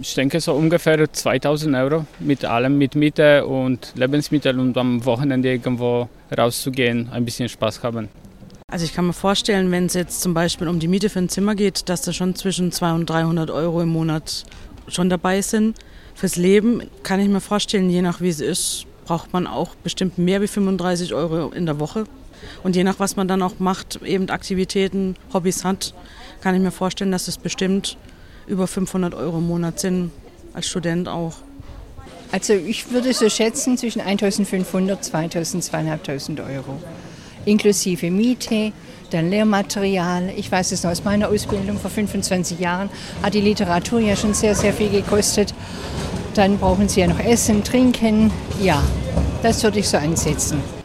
Ich denke so ungefähr 2000 Euro mit allem, mit Miete und Lebensmitteln und am Wochenende irgendwo rauszugehen, ein bisschen Spaß haben. Also ich kann mir vorstellen, wenn es jetzt zum Beispiel um die Miete für ein Zimmer geht, dass da schon zwischen 200 und 300 Euro im Monat schon dabei sind. Fürs Leben kann ich mir vorstellen, je nach wie es ist, braucht man auch bestimmt mehr wie 35 Euro in der Woche. Und je nach was man dann auch macht, eben Aktivitäten, Hobbys hat, kann ich mir vorstellen, dass es bestimmt über 500 Euro im Monat sind, als Student auch. Also ich würde so schätzen zwischen 1500 2000, 2500 Euro. Inklusive Miete, dann Lehrmaterial. Ich weiß es noch aus meiner Ausbildung vor 25 Jahren, hat die Literatur ja schon sehr, sehr viel gekostet. Dann brauchen Sie ja noch Essen, Trinken. Ja, das würde ich so ansetzen.